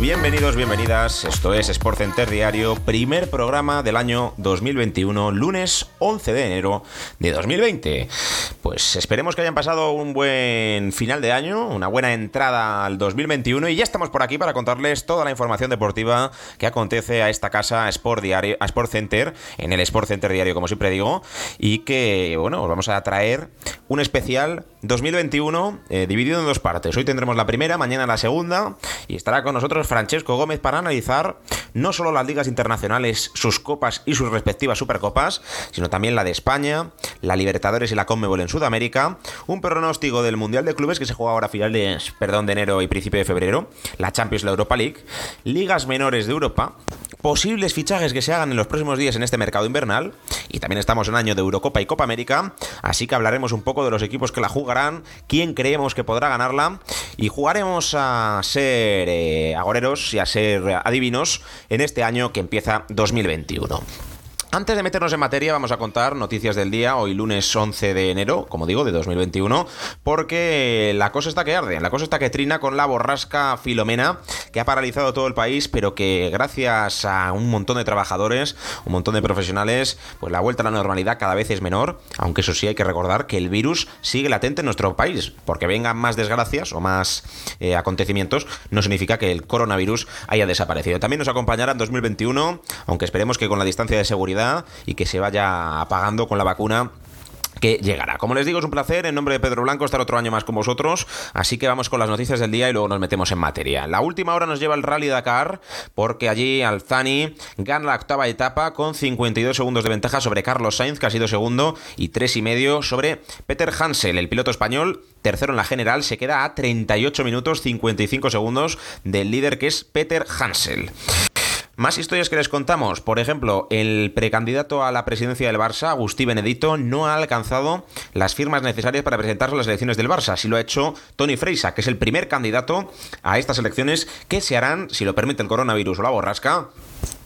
Bienvenidos, bienvenidas. Esto es Sport Center Diario, primer programa del año 2021, lunes 11 de enero de 2020. Pues esperemos que hayan pasado un buen final de año, una buena entrada al 2021 y ya estamos por aquí para contarles toda la información deportiva que acontece a esta casa Sport, Diario, Sport Center, en el Sport Center Diario, como siempre digo, y que, bueno, os vamos a traer un especial 2021 eh, dividido en dos partes. Hoy tendremos la primera, mañana la segunda y estará con nosotros Francesco Gómez para analizar no solo las ligas internacionales, sus copas y sus respectivas supercopas, sino también la de España, la Libertadores y la Conmebol en Sudamérica, un pronóstico del Mundial de Clubes que se juega ahora a finales perdón, de enero y principio de febrero, la Champions, la Europa League, ligas menores de Europa, posibles fichajes que se hagan en los próximos días en este mercado invernal, y también estamos en año de Eurocopa y Copa América, así que hablaremos un poco de los equipos que la jugarán, quién creemos que podrá ganarla, y jugaremos a ser eh, agoreros y a ser adivinos en este año que empieza 2021. Antes de meternos en materia, vamos a contar noticias del día, hoy lunes 11 de enero, como digo, de 2021, porque la cosa está que arde, la cosa está que trina con la borrasca Filomena, que ha paralizado todo el país, pero que gracias a un montón de trabajadores, un montón de profesionales, pues la vuelta a la normalidad cada vez es menor, aunque eso sí hay que recordar que el virus sigue latente en nuestro país, porque vengan más desgracias o más eh, acontecimientos, no significa que el coronavirus haya desaparecido. También nos acompañará en 2021, aunque esperemos que con la distancia de seguridad y que se vaya apagando con la vacuna que llegará. Como les digo, es un placer en nombre de Pedro Blanco estar otro año más con vosotros, así que vamos con las noticias del día y luego nos metemos en materia. La última hora nos lleva el Rally Dakar, porque allí Alzani gana la octava etapa con 52 segundos de ventaja sobre Carlos Sainz, que ha sido segundo, y tres y medio sobre Peter Hansel, el piloto español, tercero en la general, se queda a 38 minutos 55 segundos del líder que es Peter Hansel. Más historias que les contamos. Por ejemplo, el precandidato a la presidencia del Barça, Agustí Benedito, no ha alcanzado las firmas necesarias para presentarse a las elecciones del Barça. Así lo ha hecho Tony Freisa, que es el primer candidato a estas elecciones que se harán, si lo permite el coronavirus o la borrasca,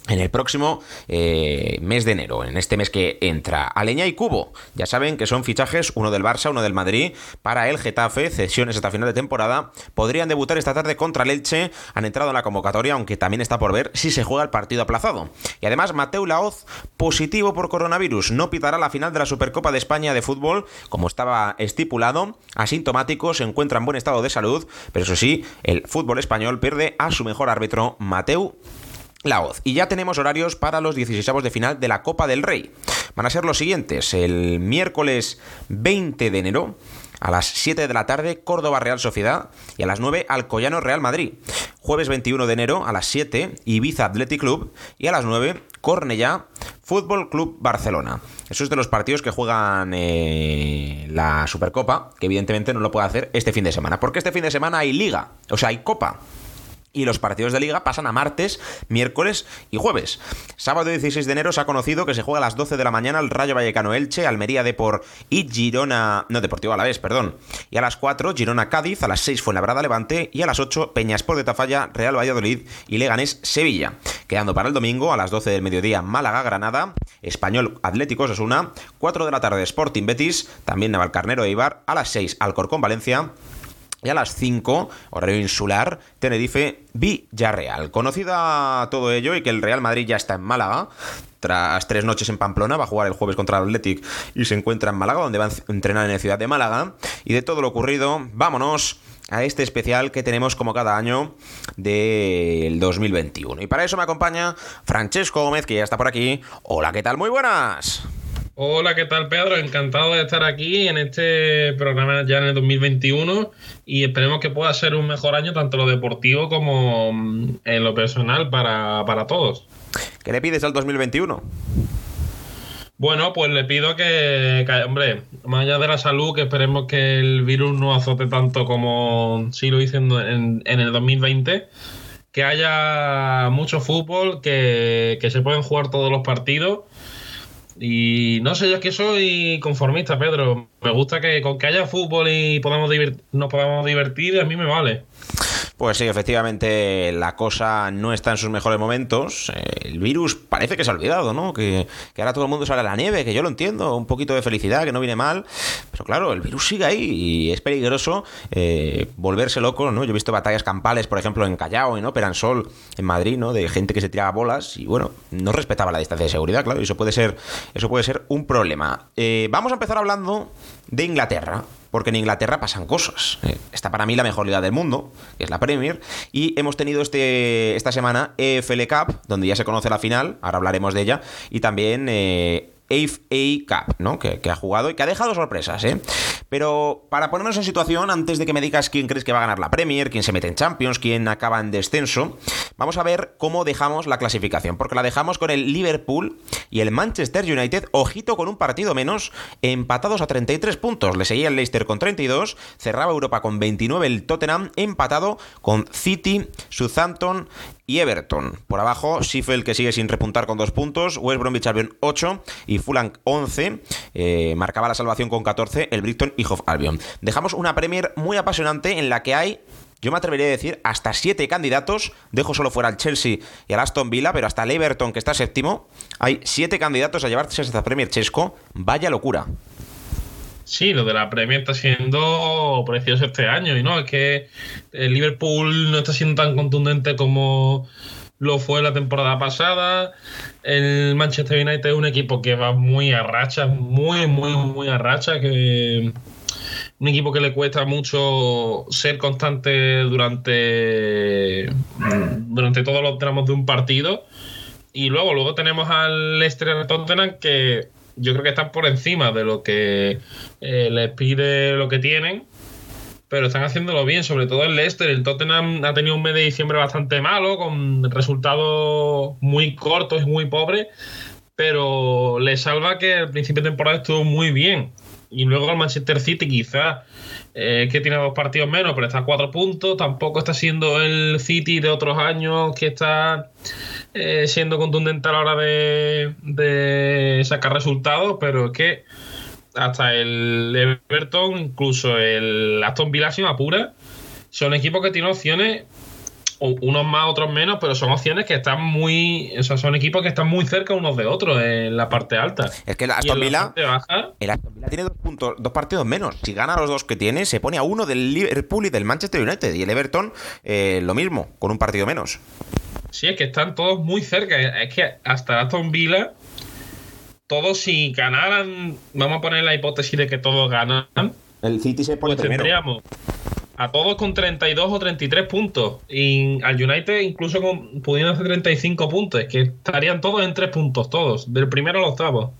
en el próximo eh, mes de enero, en este mes que entra. Aleña y Cubo, ya saben que son fichajes, uno del Barça, uno del Madrid, para el Getafe, cesiones hasta final de temporada. Podrían debutar esta tarde contra el Elche, han entrado en la convocatoria, aunque también está por ver si se juega el partido aplazado. Y además, Mateo Laoz, positivo por coronavirus, no pitará la final de la Supercopa de España de fútbol, como estaba estipulado, asintomático, se encuentra en buen estado de salud, pero eso sí, el fútbol español pierde a su mejor árbitro, Mateo la hoz. Y ya tenemos horarios para los 16 de final de la Copa del Rey. Van a ser los siguientes. El miércoles 20 de enero. A las 7 de la tarde, Córdoba Real Sociedad y a las 9, Alcoyano Real Madrid. Jueves 21 de enero, a las 7, Ibiza Athletic Club y a las 9, Cornellá Fútbol Club Barcelona. Eso es de los partidos que juegan eh, la Supercopa, que evidentemente no lo puede hacer este fin de semana. Porque este fin de semana hay liga, o sea, hay copa. Y los partidos de liga pasan a martes, miércoles y jueves. Sábado 16 de enero se ha conocido que se juega a las 12 de la mañana el Rayo Vallecano Elche, Almería Depor y Girona. No, Deportivo a la vez, perdón. Y a las 4 Girona Cádiz, a las 6 Fuenlabrada Levante y a las 8 Peñaspor de Tafalla, Real Valladolid y Leganés Sevilla. Quedando para el domingo a las 12 del mediodía Málaga Granada, Español Atlético Osasuna, 4 de la tarde Sporting Betis, también Navalcarnero Eibar, a las 6 Alcorcón Valencia Y a las 5, horario insular, Tenerife Villarreal. Conocida todo ello y que el Real Madrid ya está en Málaga, tras tres noches en Pamplona, va a jugar el jueves contra el Athletic y se encuentra en Málaga, donde va a entrenar en la ciudad de Málaga. Y de todo lo ocurrido, vámonos a este especial que tenemos como cada año del 2021. Y para eso me acompaña Francesco Gómez, que ya está por aquí. Hola, ¿qué tal? Muy buenas. Hola, ¿qué tal Pedro? Encantado de estar aquí en este programa ya en el 2021 y esperemos que pueda ser un mejor año tanto en lo deportivo como mm, en lo personal para, todos. ¿Qué le pides al 2021? Bueno, pues le pido que, hombre, más allá de la salud, que esperemos que el virus no azote tanto como sí lo hice en, en el 2020 que haya mucho fútbol, que, que, se pueden jugar todos los partidos y no sé, yo es que soy conformista, Pedro. Me gusta que con que haya fútbol y podamos nos podamos divertir, a mí me vale. Pues sí, efectivamente la cosa no está en sus mejores momentos. El virus parece que se ha olvidado, ¿no? Que, ahora todo el mundo sale a la nieve, que yo lo entiendo, un poquito de felicidad, que no viene mal. Pero claro, el virus sigue ahí y es peligroso eh, volverse loco, ¿no? Yo he visto batallas campales, por ejemplo, en Callao, en Ópera, en Sol, en Madrid, ¿no? De gente que se tiraba bolas y bueno, no respetaba la distancia de seguridad, claro, y eso puede ser, eso puede ser un problema. Eh, vamos a empezar hablando de Inglaterra porque en Inglaterra pasan cosas. Está para mí la mejor liga del mundo, que es la Premier, y hemos tenido este, esta semana EFL Cup, donde ya se conoce la final, ahora hablaremos de ella, y también eh, FA Cup, ¿no? Que, ha jugado y que ha dejado sorpresas, ¿eh? Pero para ponernos en situación, antes de que me digas quién crees que va a ganar la Premier, quién se mete en Champions, quién acaba en descenso, vamos a ver cómo dejamos la clasificación. Porque la dejamos con el Liverpool y el Manchester United, ojito con un partido menos, empatados a 33 puntos. Le seguía el Leicester con 32, cerraba Europa con 29 el Tottenham, empatado con City, Southampton y Everton. Por abajo, Sheffield que sigue sin repuntar con dos puntos, West Bromwich Albion 8 y Fulham 11. Eh, marcaba la salvación con 14 el Brighton y Dejamos una Premier muy apasionante en la que hay yo me atrevería a decir hasta siete candidatos. Dejo solo fuera al Chelsea y al Aston Villa, pero hasta el Everton, que está séptimo. Hay siete candidatos a llevarse esta Premier Chesco. Vaya locura. Sí, lo de la Premier está siendo precioso este año. Y no, es que el Liverpool no está siendo tan contundente como lo fue la temporada pasada. El Manchester United es un equipo que va muy a racha, muy, muy, muy a racha. Que un equipo que le cuesta mucho ser constante durante, durante todos los tramos de un partido. Y luego, luego tenemos al Leicester Tottenham que yo creo que están por encima de lo que eh, les pide lo que tienen. Pero están haciéndolo bien, sobre todo el Leicester. El Tottenham ha tenido un mes de diciembre bastante malo, con resultados muy cortos y muy pobres. Pero le salva que el principio de temporada estuvo muy bien. Y luego el Manchester City quizás eh, que tiene dos partidos menos, pero está a cuatro puntos. Tampoco está siendo el City de otros años que está eh, siendo contundente a la hora de, sacar resultados, pero es que hasta el Everton, incluso el Aston Villa, si apura, son equipos que tienen opciones, unos más, otros menos, pero son opciones que están muy. O sea, son equipos que están muy cerca unos de otros en la parte alta. Es que el Aston Villa. el Aston Villa tiene dos, puntos, dos partidos menos. Si gana los dos que tiene, se pone a uno del Liverpool y del Manchester United. Y el Everton, eh, lo mismo, con un partido menos. Sí, es que están todos muy cerca. Es que hasta Aston Villa, todos si ganaran, vamos a poner la hipótesis de que todos ganan. El City se pone pues tendríamos a todos con 32 o 33 puntos. Y al United incluso con, pudiendo hacer 35 puntos. Es que estarían todos en 3 puntos, todos. Del primero al octavo.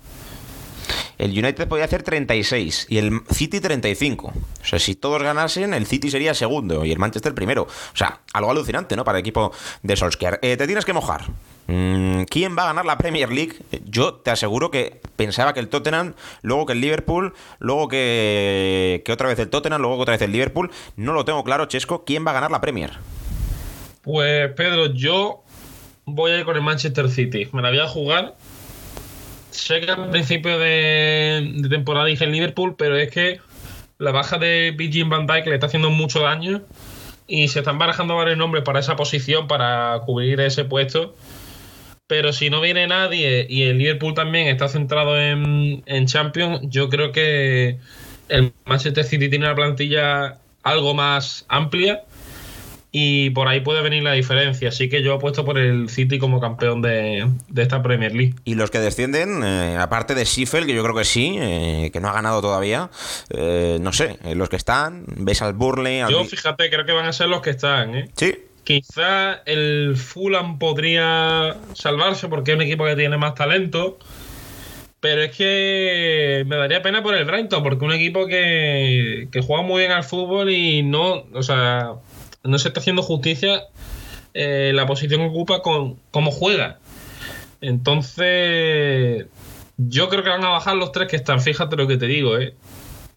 El United podía hacer 36 y el City 35. O sea, si todos ganasen, el City sería segundo y el Manchester primero. O sea, algo alucinante, ¿no? Para el equipo de Solskjaer. Eh, te tienes que mojar. Mm, ¿Quién va a ganar la Premier League? Yo te aseguro que pensaba que el Tottenham, luego que el Liverpool, luego que, que otra vez el Tottenham, luego que otra vez el Liverpool. No lo tengo claro, Chesco. ¿Quién va a ganar la Premier? Pues Pedro, yo voy a ir con el Manchester City. Me la voy a jugar sé que al principio de, temporada dije el Liverpool, pero es que la baja de Virgin Van Dijk le está haciendo mucho daño y se están barajando varios nombres para esa posición, para cubrir ese puesto. Pero si no viene nadie y el Liverpool también está centrado en, en Champions, yo creo que el Manchester City tiene una plantilla algo más amplia y por ahí puede venir la diferencia. Así que yo apuesto por el City como campeón de, esta Premier League. Y los que descienden, eh, aparte de Sheffield, que yo creo que sí, eh, que no ha ganado todavía, eh, no sé, los que están, ves al Burley. Yo fíjate, creo que van a ser los que están, ¿eh? Sí. Quizá el Fulham podría salvarse porque es un equipo que tiene más talento. Pero es que me daría pena por el Brighton, porque un equipo que, que juega muy bien al fútbol y no, o sea, no se está haciendo justicia eh, la posición que ocupa con cómo juega. Entonces, yo creo que van a bajar los tres que están, fíjate lo que te digo, ¿eh?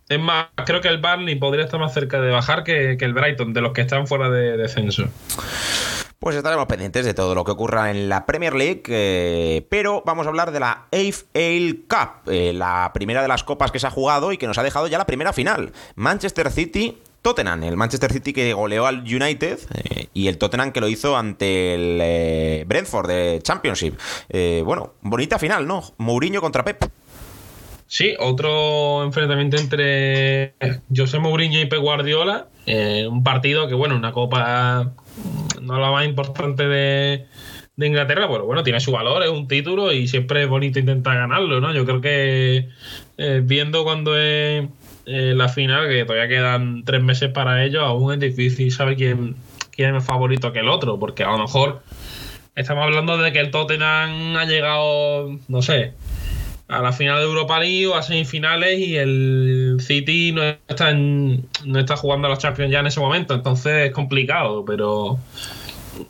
Es más, creo que el Barney podría estar más cerca de bajar que, el Brighton, de los que están fuera de descenso. Pues estaremos pendientes de todo lo que ocurra en la Premier League, eh, pero vamos a hablar de la AFL Cup, eh, la primera de las copas que se ha jugado y que nos ha dejado ya la primera final. Manchester City Tottenham, el Manchester City que goleó al United eh, y el Tottenham que lo hizo ante el Brentford de Championship. Bueno, bonita final, ¿no? Mourinho contra Pep. Sí, otro enfrentamiento entre José Mourinho y Pep Guardiola. un partido que, bueno, una copa no la más importante de, Inglaterra, pero bueno, tiene su valor, es un título y siempre es bonito intentar ganarlo, ¿no? Yo creo que viendo cuando es eh, la final, que todavía quedan tres meses para ello, aún es difícil saber quién, quién es más favorito que el otro, porque a lo mejor estamos hablando de que el Tottenham ha llegado, no sé, a la final de Europa League o a semifinales y el City no está, no está jugando a los Champions ya en ese momento, entonces es complicado, pero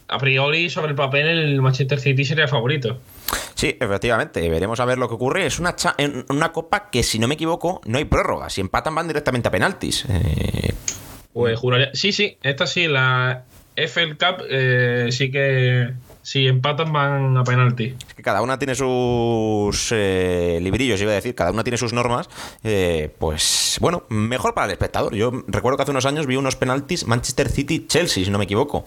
a priori sobre el papel el Manchester City sería favorito. Sí, efectivamente, veremos a ver lo que ocurre. Es una, una copa que, si no me equivoco, no hay prórroga. Si empatan, van directamente a penaltis. Eh, pues juraría. Sí, sí, esta sí, la FL Cup eh, sí que si empatan van a penalti. Cada una tiene sus eh, librillos, iba a decir, cada una tiene sus normas. Eh, pues bueno, mejor para el espectador. Yo recuerdo que hace unos años vi unos penaltis Manchester City-Chelsea, si no me equivoco.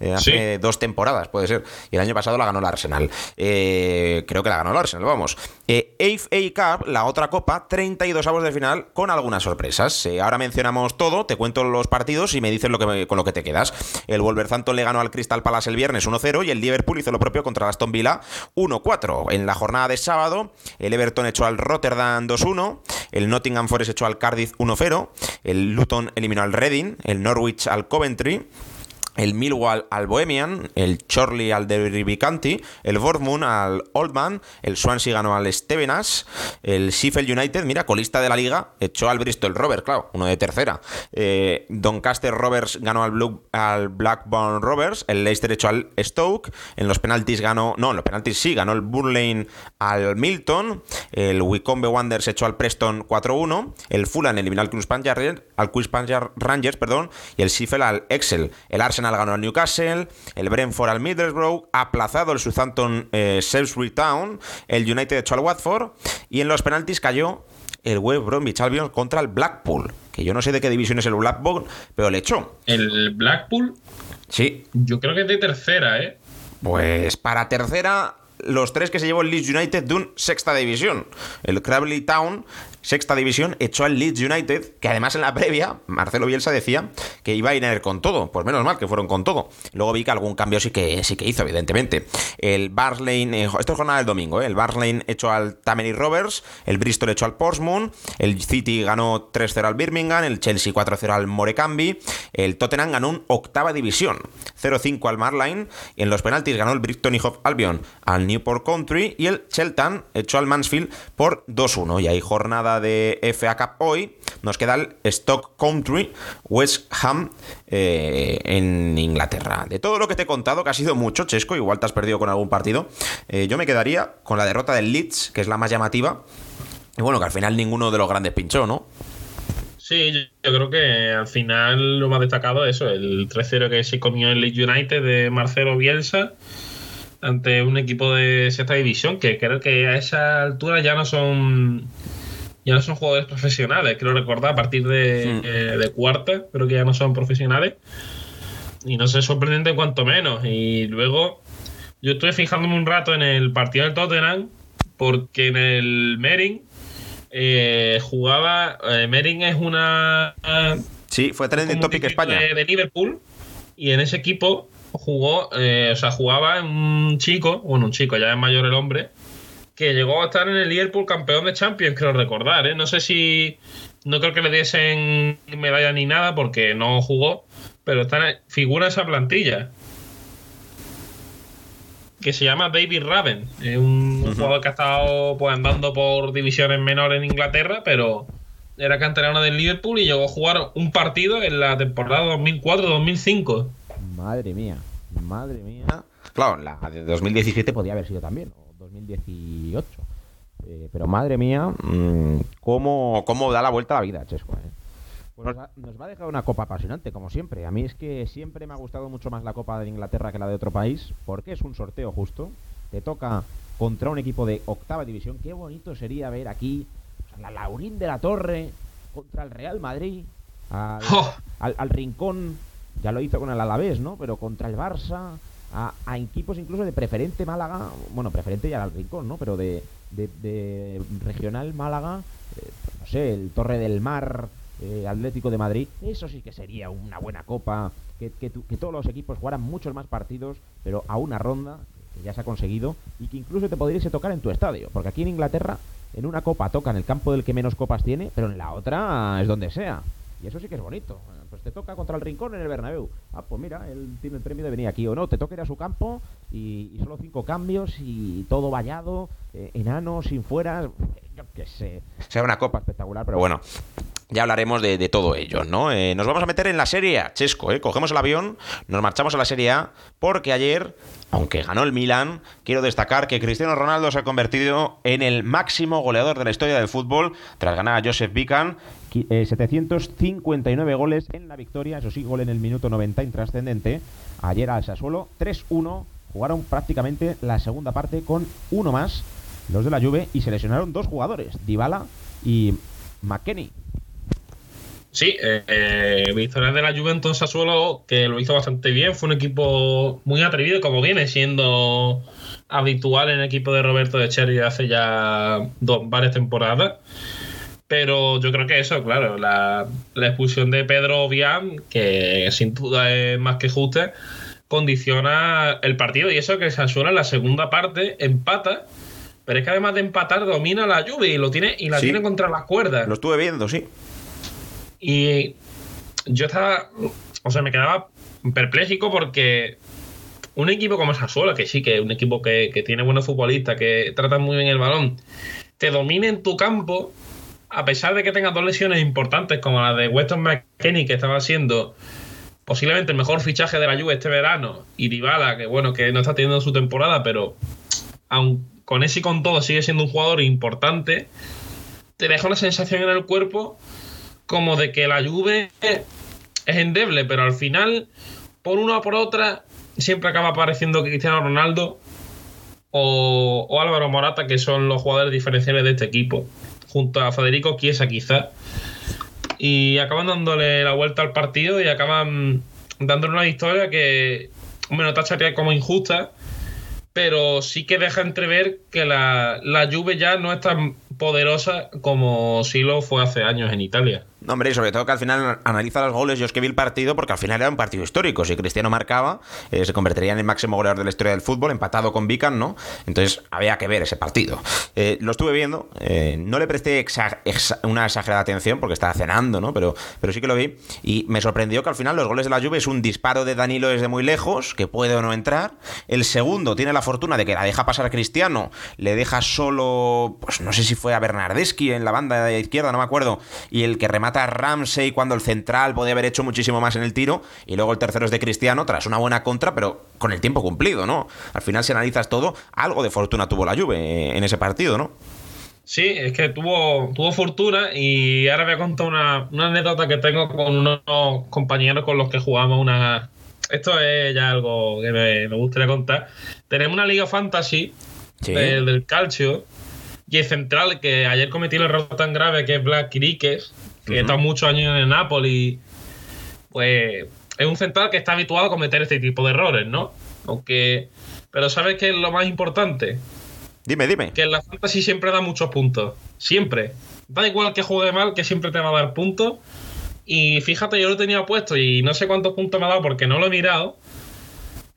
Eh, hace dos temporadas, puede ser. Y el año pasado la ganó el Arsenal. creo que la ganó el Arsenal, vamos. FA Cup, la otra copa, 32 avos de final con algunas sorpresas. ahora mencionamos todo, te cuento los partidos y me dices lo que con lo que te quedas. El Wolverhampton le ganó al Crystal Palace el viernes 1-0 y el Liverpool hizo lo propio contra el Aston Villa 1-4. En la jornada de sábado, el Everton echó al Rotterdam 2-1, el Nottingham Forest echó al Cardiff 1-0, el Luton eliminó al Reading, el Norwich al Coventry el Millwall al Bohemian, el Chorley al Derby County, el Bournemouth al Oldman, el Swansea ganó al Stevenas, el Sheffield United, mira, colista de la liga, echó al Bristol Rovers, claro, uno de tercera. Eh, Doncaster Rovers ganó al, Blue, al Blackburn Rovers, el Leicester echó al Stoke, en los penaltis ganó, no, en los penaltis sí, ganó el Burnley al Milton, el Wycombe Wanderers echó al Preston 4-1, el Fulham eliminó al Queen's al Rangers, perdón, y el Sheffield al Excel, el Arsenal ganó al Newcastle, el Brentford al Middlesbrough, aplazado el Southampton eh, Salisbury Town, el United echó al Watford y en los penaltis cayó el West Bromwich Albion contra el Blackpool, que yo no sé de qué división es el Blackpool, pero le echó. ¿El Blackpool? Sí. Yo creo que es de tercera, ¿eh? Pues para tercera los tres que se llevó el Leeds United de un sexta división. El Crabley Town sexta división, echó al Leeds United, que además en la previa, Marcelo Bielsa decía que iba a ir con todo. Pues menos mal que fueron con todo. Luego vi que algún cambio sí que, sí que hizo, evidentemente. El Barslane, eh, esto es jornada del domingo, eh, el Barslane echó al Tammany Rovers, el Bristol echó al Portsmouth, el City ganó 3-0 al Birmingham, el Chelsea 4-0 al Morecambe, el Tottenham ganó un octava división, 0-5 al Marline, y en los penaltis ganó el Brighton y Hove Albion al Newport Country y el Cheltenham echó al Mansfield por 2-1. Y hay jornada de FA Cup hoy, nos queda el Stock Country West Ham eh, en Inglaterra. De todo lo que te he contado, que ha sido mucho, Chesco, igual te has perdido con algún partido, eh, yo me quedaría con la derrota del Leeds, que es la más llamativa. Y bueno, que al final ninguno de los grandes pinchó, ¿no? Sí, yo creo que al final lo más destacado es eso, el 3-0 que se comió el Leeds United de Marcelo Bielsa ante un equipo de sexta división que creo que a esa altura ya no son ya no son jugadores profesionales, quiero recordar, a partir de, hmm. eh, de cuarta, creo que ya no son profesionales. Y no sé, sorprendente cuanto menos. Y luego, yo estoy fijándome un rato en el partido del Tottenham, porque en el Mering eh, jugaba. Eh, Mering es una. Sí, fue trending topic España. De, Liverpool. Y en ese equipo jugó, eh, o sea, jugaba un chico, bueno, un chico, ya es mayor el hombre, que llegó a estar en el Liverpool campeón de Champions, creo recordar, ¿eh? No sé si. No creo que le diesen medalla ni nada porque no jugó, pero está figura esa plantilla. Que se llama David Raven. Es un jugador que ha estado pues, andando por divisiones menores en Inglaterra, pero era canterano del Liverpool y llegó a jugar un partido en la temporada 2004-2005. Madre mía, madre mía. Claro, la de 2017 podía haber sido también. 2018. Eh, pero madre mía, mm, ¿cómo, ¿cómo, da la vuelta a la vida, Chesco. Eh? Pues nos, va, a dejar una copa apasionante, como siempre. A mí es que siempre me ha gustado mucho más la Copa de Inglaterra que la de otro país, porque es un sorteo justo. Te toca contra un equipo de octava división. Qué bonito sería ver aquí la Laurín de la Torre contra el Real Madrid, al, ¡Oh! al Rincón, ya lo hizo con el Alavés, ¿no? Pero contra el Barça, a, equipos incluso de preferente Málaga, bueno, preferente ya al rincón, ¿no? Pero de, de, regional Málaga, eh, no sé, el Torre del Mar, eh, Atlético de Madrid, eso sí que sería una buena copa, que, que, todos los equipos jugaran muchos más partidos, pero a una ronda, que ya se ha conseguido, y que incluso te podrías tocar en tu estadio, porque aquí en Inglaterra, en una copa toca en el campo del que menos copas tiene, pero en la otra es donde sea. Y eso sí que es bonito. Pues te toca contra el Rincón en el Bernabéu. Ah, pues mira, él tiene el premio de venir aquí o no. Te toca ir a su campo y, solo cinco cambios y todo vallado, eh, enano, sin fuera. Yo qué sé. Sea una copa espectacular, pero bueno. Ya hablaremos de, todo ello, ¿no? Eh, nos vamos a meter en la Serie Chesco, ¿eh? Cogemos el avión, nos marchamos a la Serie A, porque ayer, aunque ganó el Milan, quiero destacar que Cristiano Ronaldo se ha convertido en el máximo goleador de la historia del fútbol, tras ganar a Joseph Bican 759 eh, goles en la victoria, eso sí, gol en el minuto 90 intrascendente. Ayer al Sassuolo 3-1, jugaron prácticamente la segunda parte con uno más, los de la Juve, y se lesionaron dos jugadores, Dybala y McKenny. Sí, eh, victoria de la Juventus Sassuolo, que lo hizo bastante bien, fue un equipo muy atrevido, como viene siendo habitual en el equipo de Roberto de Cherry hace ya dos, varias temporadas. Pero yo creo que eso, claro, la, expulsión de Pedro Vian, que sin duda es más que justa, condiciona el partido. Y eso que Sassuolo en la segunda parte empata, pero es que además de empatar domina la lluvia y, lo tiene, y la tiene contra las cuerdas. Lo estuve viendo, sí. Y yo estaba, o sea, me quedaba perpléjico porque un equipo como Sassuolo, que sí, que es un equipo que, que tiene buenos futbolistas, que tratan muy bien el balón, te domina en tu campo a pesar de que tenga dos lesiones importantes como la de Weston McKenney, que estaba siendo posiblemente el mejor fichaje de la Juve este verano, y Dybala, que bueno, que no está teniendo su temporada, pero aun con ese y con todo sigue siendo un jugador importante, te deja una sensación en el cuerpo como de que la Juve es endeble, pero al final, por una o por otra, siempre acaba apareciendo Cristiano Ronaldo o, o Álvaro Morata, que son los jugadores diferenciales de este equipo junto a Federico Chiesa quizá. Y acaban dándole la vuelta al partido y acaban dándole una victoria que, hombre, no tacharía como injusta, pero sí que deja entrever que la, la Juve ya no es tan poderosa como sí lo fue hace años en Italia. No, hombre, y sobre todo que al final analiza los goles. Yo es que vi el partido porque al final era un partido histórico. Si Cristiano marcaba, eh, se convertiría en el máximo goleador de la historia del fútbol, empatado con Vican, ¿no? Entonces había que ver ese partido. Eh, lo estuve viendo, eh, no le presté una exagerada atención porque estaba cenando, ¿no? Pero, pero sí que lo vi. Y me sorprendió que al final los goles de la Juve es un disparo de Danilo desde muy lejos, que puede o no entrar. El segundo tiene la fortuna de que la deja pasar a Cristiano, le deja solo, pues no sé si fue a Bernardeschi en la banda de izquierda, no me acuerdo, y el que remata Ramsey cuando el central podía haber hecho muchísimo más en el tiro. Y luego el tercero es de Cristiano, tras una buena contra, pero con el tiempo cumplido, ¿no? Al final, si analizas todo, algo de fortuna tuvo la Juve en ese partido, ¿no? Sí, es que tuvo, tuvo fortuna y ahora voy a contar una, anécdota que tengo con unos compañeros con los que jugamos una... Esto es ya algo que me, gustaría contar. Tenemos una liga fantasy del, calcio y el central que ayer cometió el error tan grave que es Black Kiriques que está muchos años en Napoli, pues es un central que está habituado a cometer este tipo de errores, ¿no? Aunque, pero ¿sabes qué es lo más importante? Dime, dime. Que en la fantasy siempre da muchos puntos. Siempre. Da igual que juegue mal, que siempre te va a dar puntos. Y fíjate, yo lo tenía puesto y no sé cuántos puntos me ha dado porque no lo he mirado.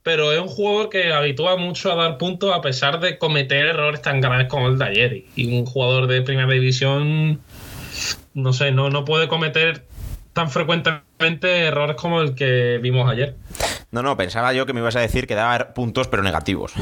Pero es un jugador que habitúa mucho a dar puntos a pesar de cometer errores tan graves como el de ayer. Y un jugador de primera división, no sé, no, no puede cometer tan frecuentemente errores como el que vimos ayer. No, no, pensaba yo que me ibas a decir que daba puntos pero negativos.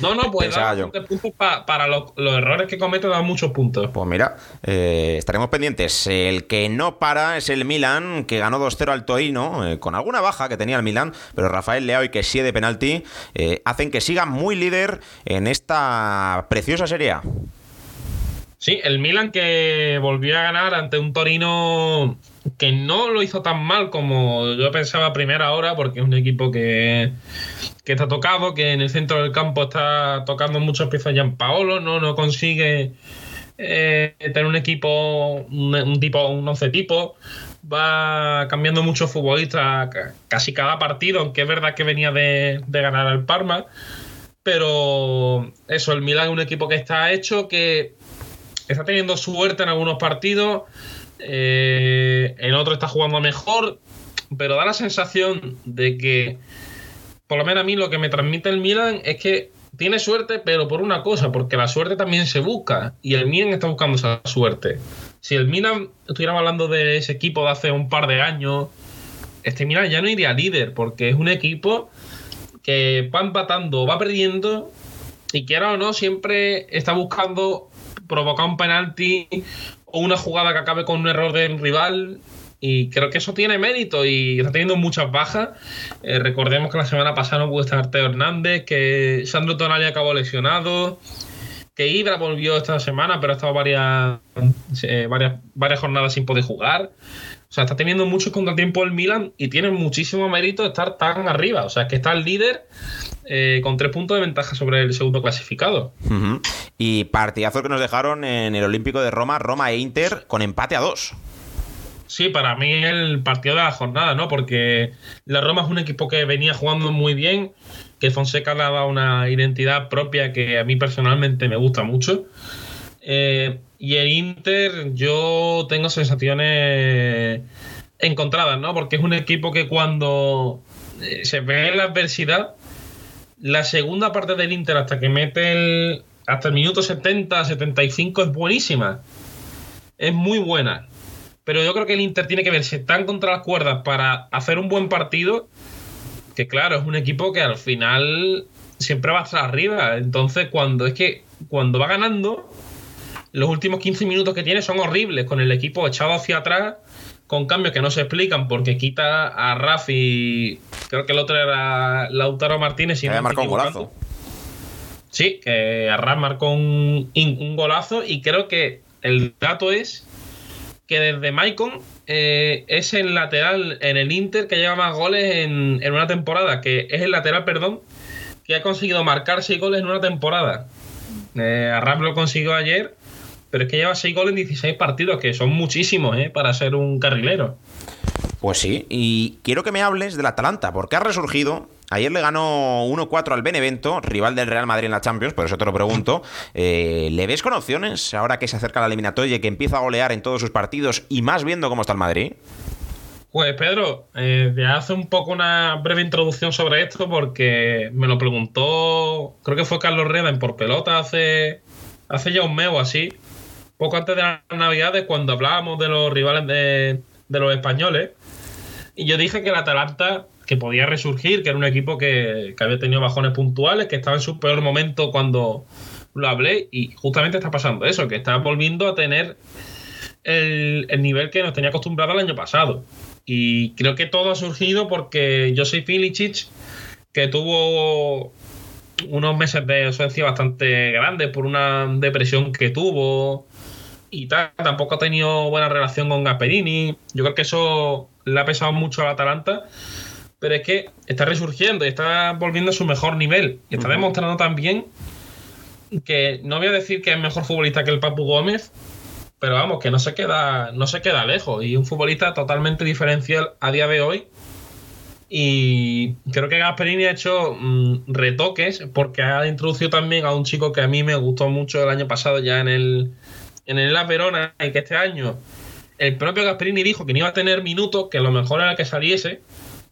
No, no, pues da puntos para los, errores que comete da muchos puntos. Pues mira, eh, estaremos pendientes. El que no para es el Milan, que ganó 2-0 al Torino, eh, con alguna baja que tenía el Milan, pero Rafael Leao y que sí de penalti eh, hacen que siga muy líder en esta preciosa serie Sí, el Milan que volvió a ganar ante un Torino que no lo hizo tan mal como yo pensaba a primera hora, porque es un equipo que, está tocado, que en el centro del campo está tocando muchas piezas ya Paolo, no, no consigue eh, tener un equipo, un, tipo, un once tipo. Va cambiando muchos futbolistas casi cada partido, aunque es verdad que venía de, de ganar al Parma. Pero eso, el Milan es un equipo que está hecho, que está teniendo suerte en algunos partidos, eh, en otros está jugando mejor, pero da la sensación de que, por lo menos a mí lo que me transmite el Milan es que tiene suerte, pero por una cosa, porque la suerte también se busca y el Milan está buscando esa suerte. Si el Milan estuviéramos hablando de ese equipo de hace un par de años, este Milan ya no iría líder, porque es un equipo que va empatando, va perdiendo y quiera o no, siempre está buscando provocar un penalti o una jugada que acabe con un error del rival. Y creo que eso tiene mérito y está teniendo muchas bajas. Eh, recordemos que la semana pasada no pudo estar Teo Hernández, que Sandro Tonali acabó lesionado, que Ibra volvió esta semana, pero ha estado varias, eh, varias, varias jornadas sin poder jugar. O sea, está teniendo mucho contratiempo el Milan y tiene muchísimo mérito estar tan arriba. O sea, que está el líder eh, con tres puntos de ventaja sobre el segundo clasificado. Y partidazo que nos dejaron en el Olímpico de Roma, Roma e Inter, con empate a dos. Sí, para mí es el partido de la jornada, ¿no? Porque la Roma es un equipo que venía jugando muy bien, que Fonseca le ha dado una identidad propia que a mí personalmente me gusta mucho. Eh, y el Inter, yo tengo sensaciones encontradas, ¿no? Porque es un equipo que cuando eh, se ve la adversidad, la segunda parte del Inter hasta que mete el. hasta el minuto 70, 75 es buenísima. Es muy buena. Pero yo creo que el Inter tiene que verse tan contra las cuerdas para hacer un buen partido. Que claro, es un equipo que al final siempre va a estar arriba. Entonces, cuando es que cuando va ganando, los últimos 15 minutos que tiene son horribles, con el equipo echado hacia atrás con cambios que no se explican porque quita a Rafi, creo que el otro era Lautaro Martínez. Y no marcó un golazo. Sí, que Arras marcó un, golazo y creo que el dato es que desde Maicon eh, es el lateral en el Inter que lleva más goles en, una temporada, que es el lateral, perdón, que ha conseguido marcar seis goles en una temporada. Eh, Arras lo consiguió ayer pero es que lleva 6 goles en 16 partidos, que son muchísimos, ¿eh? Para ser un carrilero. Pues sí, y quiero que me hables del Atalanta, porque ha resurgido. Ayer le ganó 1-4 al Benevento, rival del Real Madrid en la Champions, por eso te lo pregunto. Eh, ¿Le ves con opciones ahora que se acerca la eliminatoria y que empieza a golear en todos sus partidos y más viendo cómo está el Madrid? Pues Pedro, eh, te hace un poco una breve introducción sobre esto porque me lo preguntó, creo que fue Carlos Reda en Por Pelota hace, hace ya un mes o así poco antes de las Navidades, cuando hablábamos de los rivales de, los españoles, y yo dije que el Atalanta, que podía resurgir, que era un equipo que, había tenido bajones puntuales, que estaba en su peor momento cuando lo hablé, y justamente está pasando eso, que está volviendo a tener el, nivel que nos tenía acostumbrado el año pasado. Y creo que todo ha surgido porque yo soy Filicic, que tuvo unos meses de ausencia bastante grandes por una depresión que tuvo y Tampoco ha tenido buena relación con Gasperini. Yo creo que eso le ha pesado mucho al Atalanta. Pero es que está resurgiendo y está volviendo a su mejor nivel. Y está demostrando también que no voy a decir que es mejor futbolista que el Papu Gómez, pero vamos, que no se queda, no se queda lejos. Y un futbolista totalmente diferencial a día de hoy. Y creo que Gasperini ha hecho mm, retoques porque ha introducido también a un chico que a mí me gustó mucho el año pasado ya en el, en el La Verona y que este año el propio Gasperini dijo que no iba a tener minutos, que lo mejor era que saliese,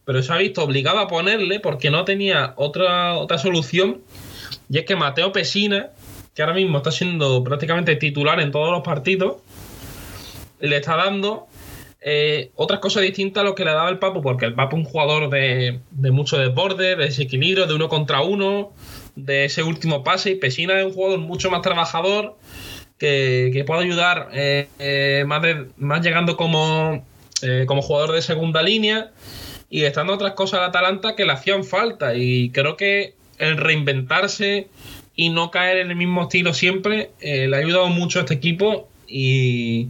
pero se ha visto obligado a ponerle porque no tenía otra, otra solución. Y es que Mateo Pesina, que ahora mismo está siendo prácticamente titular en todos los partidos, le está dando eh, otras cosas distintas a lo que le daba el Papu, porque el Papu es un jugador de, de mucho desborde, de desequilibrio, de uno contra uno, de ese último pase, y Pesina es un jugador mucho más trabajador, que, puede ayudar eh, eh, más, llegando como, como jugador de segunda línea y estando otras cosas al Atalanta que le hacían falta. Y creo que el reinventarse y no caer en el mismo estilo siempre le ha ayudado mucho a este equipo y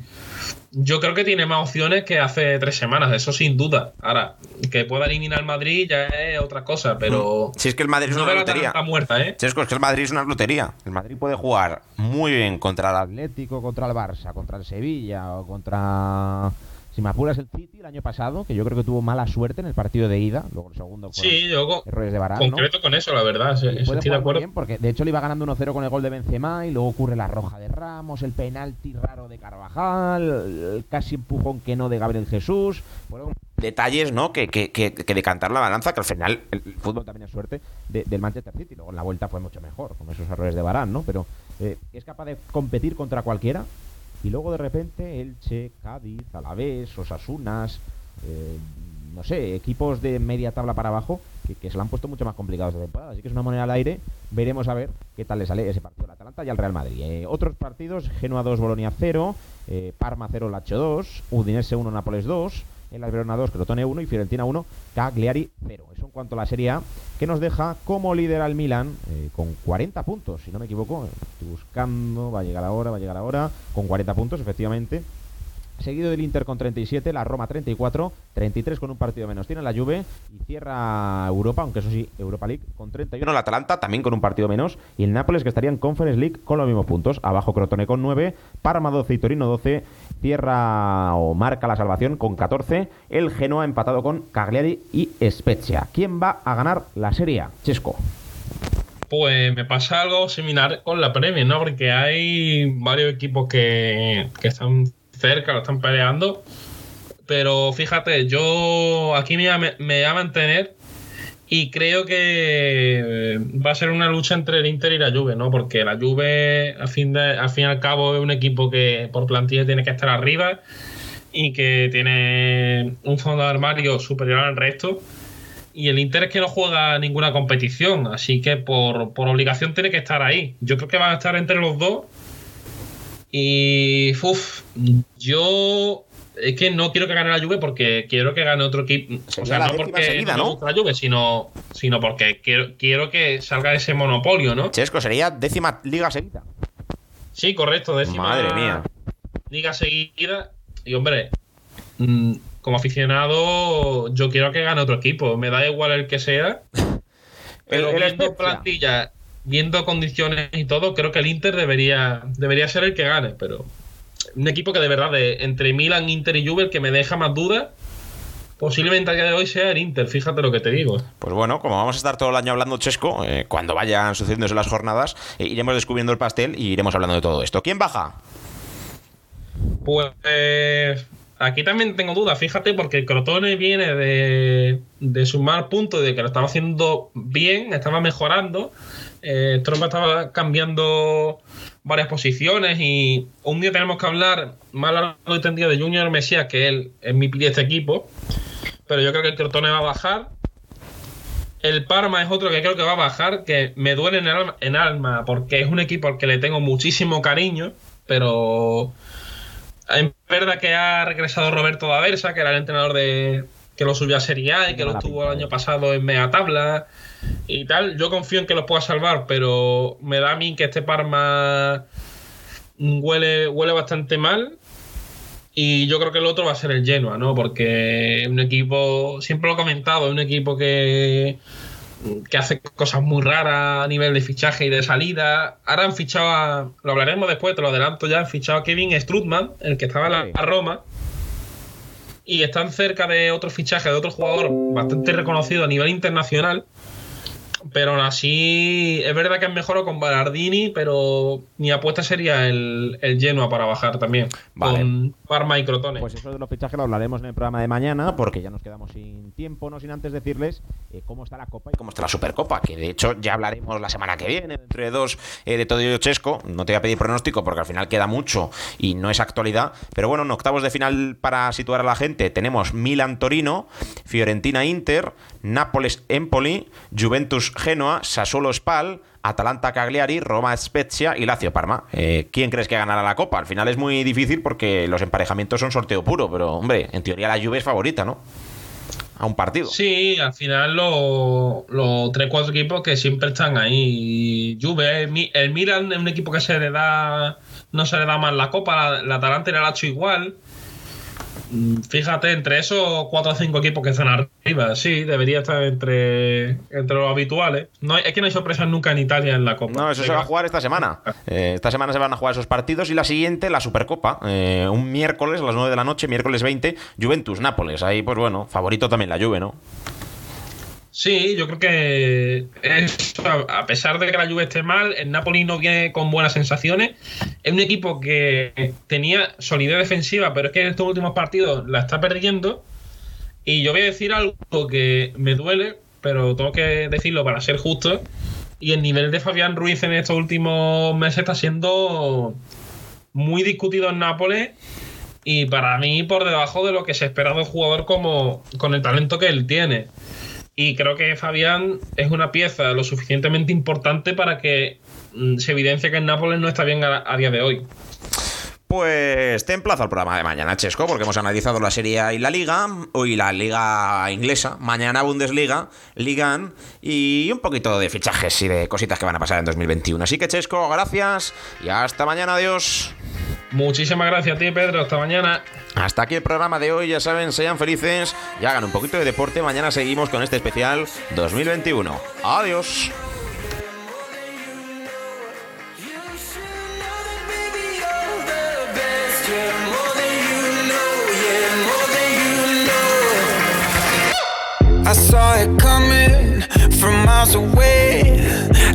yo creo que tiene más opciones que hace tres semanas, eso sin duda. Ahora, que pueda eliminar al Madrid ya es otra cosa, pero. Mm. Si es que el Madrid es una lotería. Está muerta, ¿eh? Si es que el Madrid es una lotería. El Madrid puede jugar muy bien contra el Atlético, contra el Barça, contra el Sevilla o contra si me apuras el City el año pasado, que yo creo que tuvo mala suerte en el partido de ida, luego el segundo sí, yo errores de Barán, concreto con eso, la verdad, estoy de acuerdo. Bien porque de hecho le iba ganando 1-0 con el gol de Benzema y luego ocurre la roja de Ramos, el penalti raro de Carvajal, el casi empujón que no de Gabriel Jesús, detalles, ¿no? Que, que, que, que, decantar la balanza, que al final el fútbol también es suerte del Manchester City. Luego en la vuelta fue mucho mejor, con esos errores de Barán, ¿no? Pero eh, es capaz de competir contra cualquiera y luego de repente Elche, Cádiz, Alavés, Osasunas, eh, no sé, equipos de media tabla para abajo que, se lo han puesto mucho más complicados de temporada. Así que es una moneda al aire. Veremos a ver qué tal le sale ese partido al Atalanta y al Real Madrid. Eh, otros partidos, Genoa 2, Bolonia 0, eh, Parma 0, Lacho 2, Udinese 1, Nápoles 2, el Verona 2, Crotone 1 y Fiorentina 1, Cagliari 0. Eso en cuanto a la Serie A, que nos deja como líder al Milan eh, con 40 puntos, si no me equivoco. Estoy buscando, va a llegar ahora, va a llegar ahora, con 40 puntos, efectivamente seguido del Inter con 37, la Roma 34, 33 con un partido menos. Tiene la Juve y cierra Europa, aunque eso sí, Europa League con 31. El Atalanta también con un partido menos y el Nápoles que estaría en Conference League con los mismos puntos. Abajo Crotone con 9, Parma 12 y Torino 12. Cierra o marca la salvación con 14. El Genoa empatado con Cagliari y Spezia. ¿Quién va a ganar la Serie Chesco. Pues me pasa algo similar con la Premier, ¿no? Porque hay varios equipos que, que están cerca, lo están peleando. Pero fíjate, yo aquí me, voy a mantener y creo que va a ser una lucha entre el Inter y la Juve, ¿no? Porque la Juve, al fin, de, al fin y al cabo, es un equipo que por plantilla tiene que estar arriba y que tiene un fondo de armario superior al resto. Y el Inter es que no juega ninguna competición, así que por, por obligación tiene que estar ahí. Yo creo que van a estar entre los dos y uff, yo es que no quiero que gane la Juve porque quiero que gane otro equipo. o sea, no porque no, la Juve, sino, sino porque quiero, quiero que salga ese monopolio, ¿no? Chesco, sería décima liga seguida. Sí, correcto, décima Madre mía. liga seguida. Y hombre, mm, como aficionado, yo quiero que gane otro equipo. Me da igual el que sea. Pero el, viendo plantilla viendo condiciones y todo, creo que el Inter debería, debería ser el que gane, pero un equipo que de verdad, de, entre Milan, Inter y Juve, que me deja más dudas, posiblemente a día de hoy sea el Inter, fíjate lo que te digo. Pues bueno, como vamos a estar todo el año hablando Chesco, eh, cuando vayan sucediéndose las jornadas, eh, iremos descubriendo el pastel y iremos hablando de todo esto. ¿Quién baja? Pues aquí también tengo dudas, fíjate, porque Crotone viene de, de sumar puntos, de que lo estaba haciendo bien, estaba mejorando eh, estaba cambiando varias posiciones y un día tenemos que hablar más largo y tendido de Junior Mesías, que él es mi pie de este equipo, pero yo creo que el Crotone va a bajar. El Parma es otro que creo que va a bajar, que me duele en alma porque es un equipo al que le tengo muchísimo cariño, pero es verdad que ha regresado Roberto Daversa, que era el entrenador de que lo subió a Serie A y que lo estuvo el año pasado en media tabla y tal. Yo confío en que lo pueda salvar, pero me da a mí que este Parma huele, huele bastante mal. Y yo creo que el otro va a ser el Genoa, ¿no? Porque un equipo, siempre lo he comentado, es un equipo que, que hace cosas muy raras a nivel de fichaje y de salida. Ahora han fichado a, lo hablaremos después, te lo adelanto ya, han fichado a Kevin Strutman, el que estaba en la Roma. Y están cerca de otro fichaje de otro jugador bastante reconocido a nivel internacional pero aún así es verdad que han mejorado con Ballardini, pero mi apuesta sería el, el Genoa para bajar también. Con Parma y Crotone. Pues eso de los fichajes lo hablaremos en el programa de mañana, porque ya nos quedamos sin tiempo, no sin antes decirles eh, cómo está la Copa y cómo está la Supercopa, que de hecho ya hablaremos la semana que viene, dentro de dos, eh, de todo ello chesco. No te voy a pedir pronóstico porque al final queda mucho y no es actualidad. Pero bueno, en octavos de final para situar a la gente tenemos Milan-Torino, Fiorentina-Inter, Nápoles-Empoli, Juventus-Genoa, Sassuolo-Spal, Atalanta Cagliari, Roma Spezia y Lazio Parma. Eh, ¿Quién crees que ganará la Copa? Al final es muy difícil porque los emparejamientos son sorteo puro, pero hombre, en teoría la Juve es favorita, ¿no? A un partido. Sí, al final los los tres cuatro equipos que siempre están ahí. Juve, el Milan es un equipo que se le da no se le da más la Copa, la, Atalanta y el hecho igual. Mm, fíjate, entre esos 4 o 5 equipos que están arriba, sí, debería estar entre, entre los habituales. No, es que no hay sorpresas nunca en Italia en la Copa. No, eso se va a jugar esta semana. Eh, esta semana se van a jugar esos partidos y la siguiente, la Supercopa. Eh, un miércoles a las 9 de la noche, miércoles 20, Juventus-Nápoles. Ahí, pues bueno, favorito también la Juve, ¿no? Sí, yo creo que a pesar de que la Juve esté mal, el Napoli no viene con buenas sensaciones. Es un equipo que tenía solidez defensiva, pero es que en estos últimos partidos la está perdiendo. Y yo voy a decir algo que me duele, pero tengo que decirlo para ser justo. Y el nivel de Fabián Ruiz en estos últimos meses está siendo muy discutido en Nápoles y para mí por debajo de lo que se espera de un jugador como con el talento que él tiene. Y creo que Fabián es una pieza lo suficientemente importante para que mm, se evidencie que el Nápoles no está bien a, día de hoy. Pues te emplazo al programa de mañana, Chesco, porque hemos analizado la Serie y la Liga, hoy la Liga Inglesa, mañana Bundesliga, Ligan y un poquito de fichajes y de cositas que van a pasar en 2021. Así que, Chesco, gracias y hasta mañana, adiós. Muchísimas gracias a ti, Pedro. Hasta mañana. Hasta aquí el programa de hoy. Ya saben, sean felices y hagan un poquito de deporte. Mañana seguimos con este especial 2021. Adiós. I saw it coming from miles away.